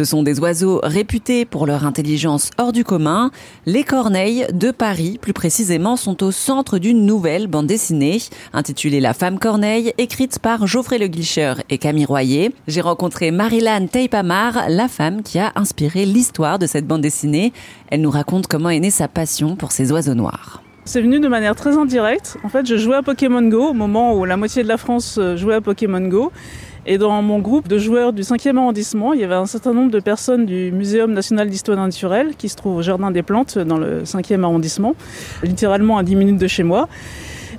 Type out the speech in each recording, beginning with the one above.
Ce sont des oiseaux réputés pour leur intelligence hors du commun. Les corneilles de Paris, plus précisément, sont au centre d'une nouvelle bande dessinée intitulée La femme corneille, écrite par Geoffrey Le Guicheur et Camille Royer. J'ai rencontré Marilyn Teipamar, la femme qui a inspiré l'histoire de cette bande dessinée. Elle nous raconte comment est née sa passion pour ces oiseaux noirs. C'est venu de manière très indirecte. En fait, je jouais à Pokémon Go au moment où la moitié de la France euh, jouait à Pokémon Go. Et dans mon groupe de joueurs du 5e arrondissement, il y avait un certain nombre de personnes du Muséum national d'histoire naturelle qui se trouve au Jardin des Plantes dans le 5e arrondissement, littéralement à 10 minutes de chez moi.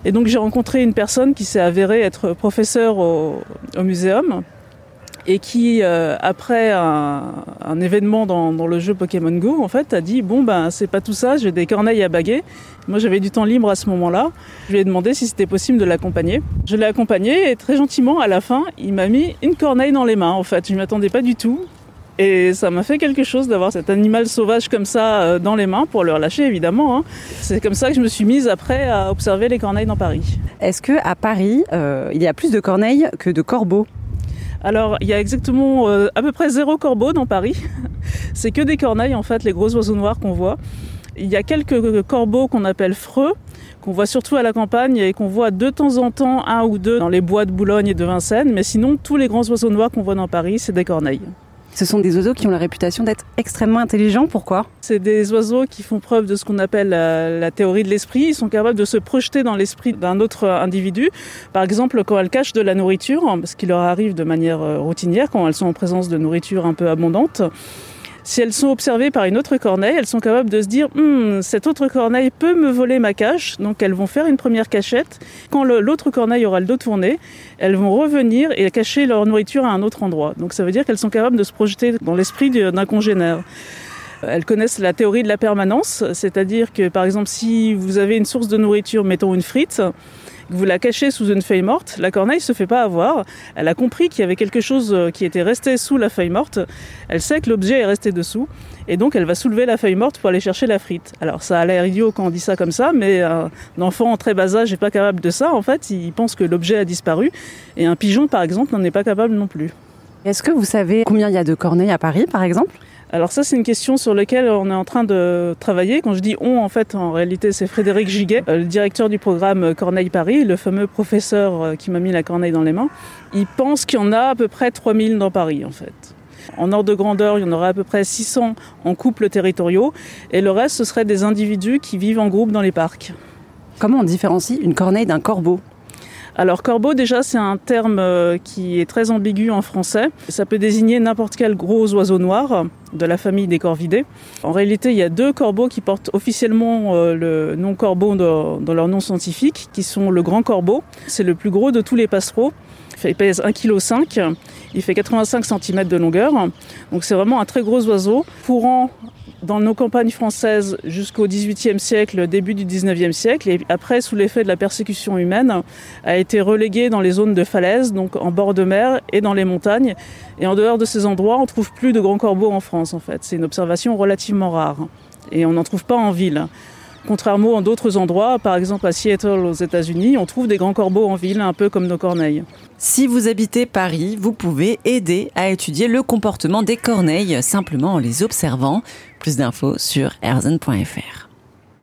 Et donc j'ai rencontré une personne qui s'est avérée être professeur au, au muséum et qui, euh, après un, événement dans, dans, le jeu Pokémon Go, en fait, a dit bon ben c'est pas tout ça, j'ai des corneilles à baguer. Moi j'avais du temps libre à ce moment-là. Je lui ai demandé si c'était possible de l'accompagner. Je l'ai accompagné et très gentiment à la fin, il m'a mis une corneille dans les mains. En fait, je m'attendais pas du tout. Et ça m'a fait quelque chose d'avoir cet animal sauvage comme ça euh, dans les mains pour le relâcher évidemment. Hein. C'est comme ça que je me suis mise après à observer les corneilles dans Paris. Est-ce que à Paris, euh, il y a plus de corneilles que de corbeaux? Alors, il y a exactement euh, à peu près zéro corbeau dans Paris. C'est que des corneilles, en fait, les gros oiseaux noirs qu'on voit. Il y a quelques corbeaux qu'on appelle freux, qu'on voit surtout à la campagne et qu'on voit de temps en temps un ou deux dans les bois de Boulogne et de Vincennes. Mais sinon, tous les grands oiseaux noirs qu'on voit dans Paris, c'est des corneilles. Ce sont des oiseaux qui ont la réputation d'être extrêmement intelligents. Pourquoi? C'est des oiseaux qui font preuve de ce qu'on appelle la, théorie de l'esprit. Ils sont capables de se projeter dans l'esprit d'un autre individu. Par exemple, quand elles cachent de la nourriture, ce qui leur arrive de manière routinière, quand elles sont en présence de nourriture un peu abondante, si elles sont observées par une autre corneille, elles sont capables de se dire hm, cette autre corneille peut me voler ma cache, donc elles vont faire une première cachette. Quand l'autre corneille aura le dos tourné, elles vont revenir et cacher leur nourriture à un autre endroit. Donc ça veut dire qu'elles sont capables de se projeter dans l'esprit d'un congénère. Elles connaissent la théorie de la permanence, c'est-à-dire que par exemple si vous avez une source de nourriture, mettons une frite, vous la cachez sous une feuille morte, la corneille se fait pas avoir. Elle a compris qu'il y avait quelque chose qui était resté sous la feuille morte. Elle sait que l'objet est resté dessous. Et donc, elle va soulever la feuille morte pour aller chercher la frite. Alors, ça a l'air idiot quand on dit ça comme ça, mais un enfant en très bas âge n'est pas capable de ça. En fait, il pense que l'objet a disparu. Et un pigeon, par exemple, n'en est pas capable non plus. Est-ce que vous savez combien il y a de corneilles à Paris, par exemple? Alors ça, c'est une question sur laquelle on est en train de travailler. Quand je dis on, en fait, en réalité, c'est Frédéric Giguet, le directeur du programme Corneille Paris, le fameux professeur qui m'a mis la corneille dans les mains. Il pense qu'il y en a à peu près 3000 dans Paris, en fait. En ordre de grandeur, il y en aurait à peu près 600 en couples territoriaux, et le reste, ce serait des individus qui vivent en groupe dans les parcs. Comment on différencie une corneille d'un corbeau? Alors corbeau déjà c'est un terme euh, qui est très ambigu en français. Ça peut désigner n'importe quel gros oiseau noir de la famille des corvidés. En réalité il y a deux corbeaux qui portent officiellement euh, le nom corbeau dans, dans leur nom scientifique qui sont le grand corbeau. C'est le plus gros de tous les passereaux. Il pèse 1,5 kg, il fait 85 cm de longueur. Donc c'est vraiment un très gros oiseau, courant dans nos campagnes françaises jusqu'au XVIIIe siècle, début du XIXe siècle, et après, sous l'effet de la persécution humaine, a été relégué dans les zones de falaise, donc en bord de mer et dans les montagnes. Et en dehors de ces endroits, on trouve plus de grands corbeaux en France, en fait. C'est une observation relativement rare. Et on n'en trouve pas en ville. Contrairement à d'autres endroits, par exemple à Seattle aux États-Unis, on trouve des grands corbeaux en ville, un peu comme nos corneilles. Si vous habitez Paris, vous pouvez aider à étudier le comportement des corneilles simplement en les observant. Plus d'infos sur erzen.fr.